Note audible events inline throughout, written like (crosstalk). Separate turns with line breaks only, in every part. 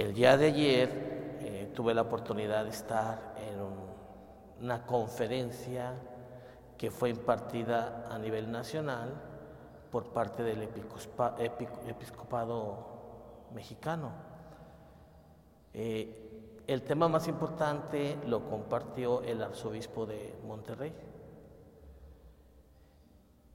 El día de ayer eh, tuve la oportunidad de estar en una conferencia que fue impartida a nivel nacional por parte del episcopado mexicano. Eh, el tema más importante lo compartió el arzobispo de Monterrey.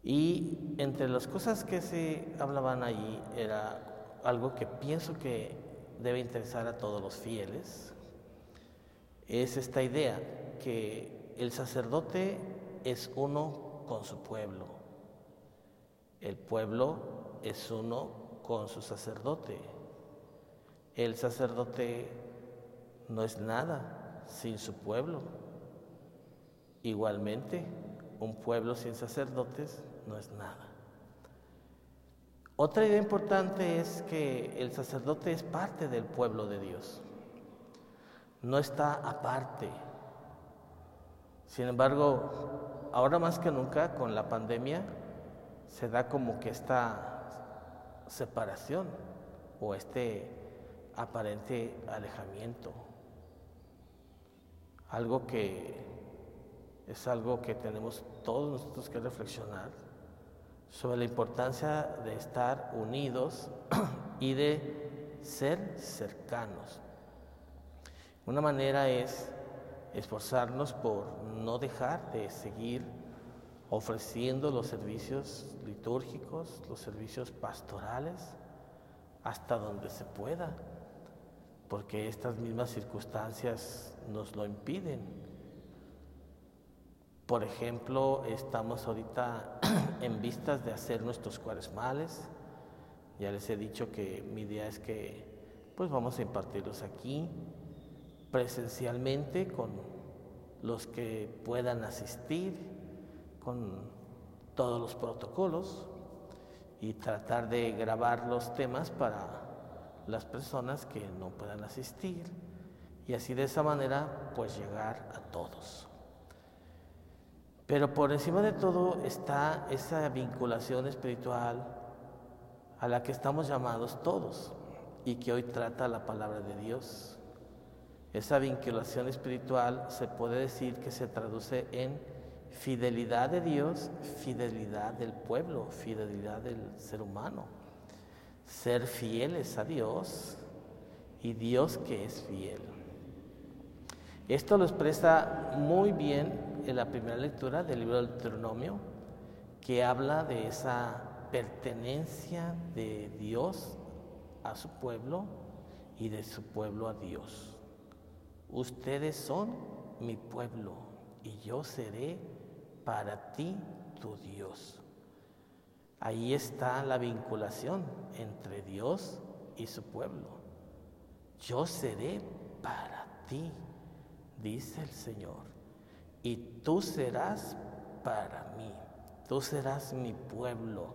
Y entre las cosas que se hablaban allí era algo que pienso que debe interesar a todos los fieles, es esta idea que el sacerdote es uno con su pueblo, el pueblo es uno con su sacerdote, el sacerdote no es nada sin su pueblo, igualmente un pueblo sin sacerdotes no es nada. Otra idea importante es que el sacerdote es parte del pueblo de Dios, no está aparte. Sin embargo, ahora más que nunca con la pandemia se da como que esta separación o este aparente alejamiento. Algo que es algo que tenemos todos nosotros que reflexionar sobre la importancia de estar unidos (clears throat) y de ser cercanos. Una manera es esforzarnos por no dejar de seguir ofreciendo los servicios litúrgicos, los servicios pastorales, hasta donde se pueda, porque estas mismas circunstancias nos lo impiden. Por ejemplo, estamos ahorita (clears throat) en vistas de hacer nuestros cuaresmales. Ya les he dicho que mi idea es que pues vamos a impartirlos aquí presencialmente con los que puedan asistir, con todos los protocolos y tratar de grabar los temas para las personas que no puedan asistir y así de esa manera pues llegar a todos. Pero por encima de todo está esa vinculación espiritual a la que estamos llamados todos y que hoy trata la palabra de Dios. Esa vinculación espiritual se puede decir que se traduce en fidelidad de Dios, fidelidad del pueblo, fidelidad del ser humano. Ser fieles a Dios y Dios que es fiel. Esto lo expresa muy bien en la primera lectura del libro del Deuteronomio, que habla de esa pertenencia de Dios a su pueblo y de su pueblo a Dios. Ustedes son mi pueblo y yo seré para ti tu Dios. Ahí está la vinculación entre Dios y su pueblo. Yo seré para ti, dice el Señor y tú serás para mí, tú serás mi pueblo.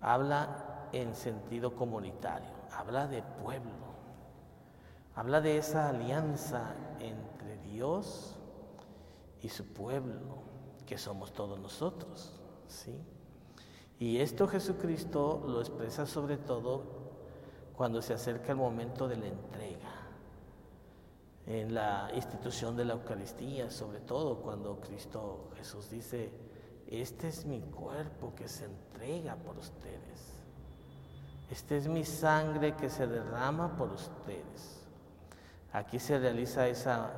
Habla en sentido comunitario, habla de pueblo, habla de esa alianza entre Dios y su pueblo, que somos todos nosotros, ¿sí? Y esto Jesucristo lo expresa sobre todo cuando se acerca el momento de la entrega en la institución de la Eucaristía, sobre todo cuando Cristo Jesús dice, este es mi cuerpo que se entrega por ustedes, este es mi sangre que se derrama por ustedes. Aquí se realiza esa,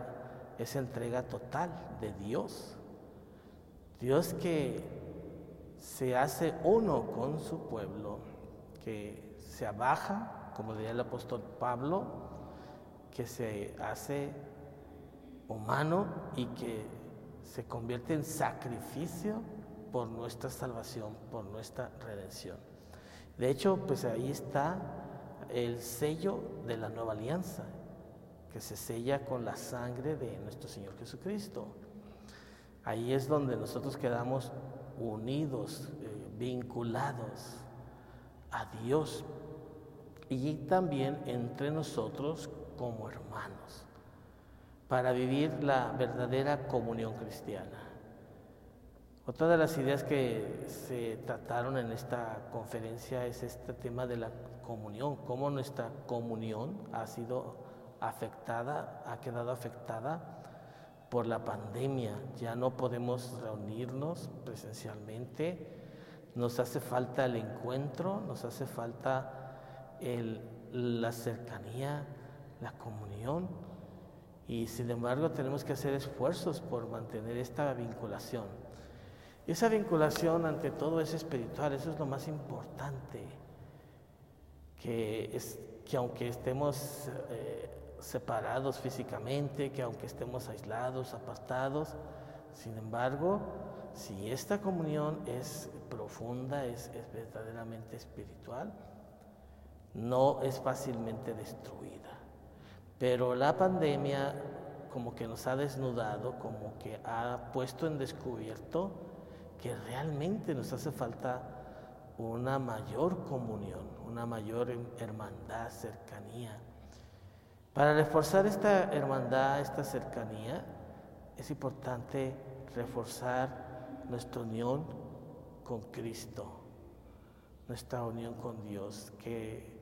esa entrega total de Dios, Dios que se hace uno con su pueblo, que se abaja, como diría el apóstol Pablo, que se hace humano y que se convierte en sacrificio por nuestra salvación, por nuestra redención. De hecho, pues ahí está el sello de la nueva alianza, que se sella con la sangre de nuestro Señor Jesucristo. Ahí es donde nosotros quedamos unidos, eh, vinculados a Dios y también entre nosotros como hermanos para vivir la verdadera comunión cristiana. Otra de las ideas que se trataron en esta conferencia es este tema de la comunión, cómo nuestra comunión ha sido afectada, ha quedado afectada por la pandemia. Ya no podemos reunirnos presencialmente, nos hace falta el encuentro, nos hace falta la cercanía, la comunión. Y sin embargo tenemos que hacer esfuerzos por mantener esta vinculación. Esa vinculación ante todo es espiritual, eso es lo más importante, que, es, que aunque estemos eh, separados físicamente, que aunque estemos aislados, apartados, sin embargo, si esta comunión es profunda, es, es verdaderamente espiritual, no es fácilmente destruida. Pero la pandemia como que nos ha desnudado, como que ha puesto en descubierto que realmente nos hace falta una mayor comunión, una mayor hermandad, cercanía. Para reforzar esta hermandad, esta cercanía, es importante reforzar nuestra unión con Cristo, nuestra unión con Dios, que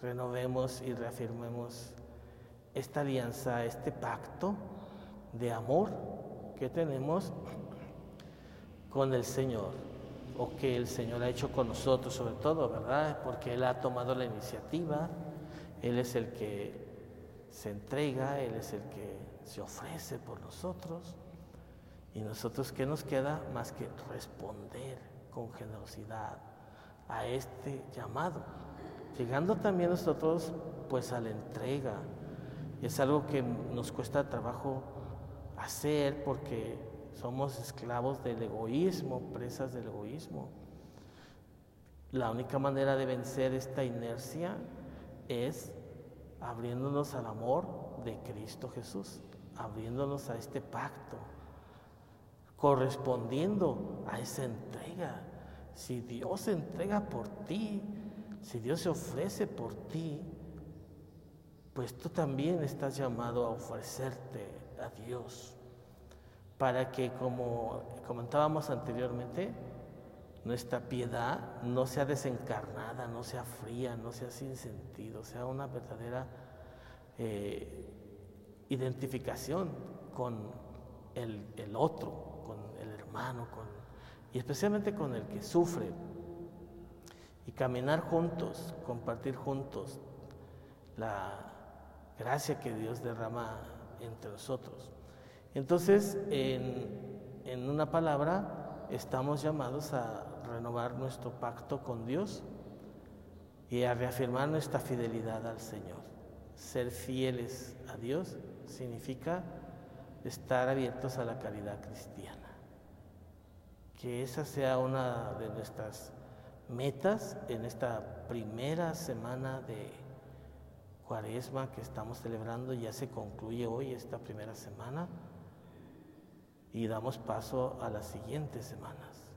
renovemos y reafirmemos esta alianza, este pacto de amor que tenemos con el Señor, o que el Señor ha hecho con nosotros sobre todo, ¿verdad? Porque Él ha tomado la iniciativa, Él es el que se entrega, Él es el que se ofrece por nosotros. Y nosotros, ¿qué nos queda más que responder con generosidad a este llamado? Llegando también nosotros pues a la entrega. Es algo que nos cuesta trabajo hacer porque somos esclavos del egoísmo, presas del egoísmo. La única manera de vencer esta inercia es abriéndonos al amor de Cristo Jesús, abriéndonos a este pacto, correspondiendo a esa entrega. Si Dios se entrega por ti, si Dios se ofrece por ti, pues tú también estás llamado a ofrecerte a Dios para que, como comentábamos anteriormente, nuestra piedad no sea desencarnada, no sea fría, no sea sin sentido, sea una verdadera eh, identificación con el, el, otro, con el hermano, con, y especialmente con el que sufre. Y caminar juntos, compartir juntos la gracia que Dios derrama entre nosotros. Entonces, en, en una palabra, estamos llamados a renovar nuestro pacto con Dios y a reafirmar nuestra fidelidad al Señor. Ser fieles a Dios significa estar abiertos a la caridad cristiana. Que esa sea una de nuestras metas en esta primera semana de cuaresma que estamos celebrando. Ya se concluye hoy esta primera semana y damos paso a las siguientes semanas.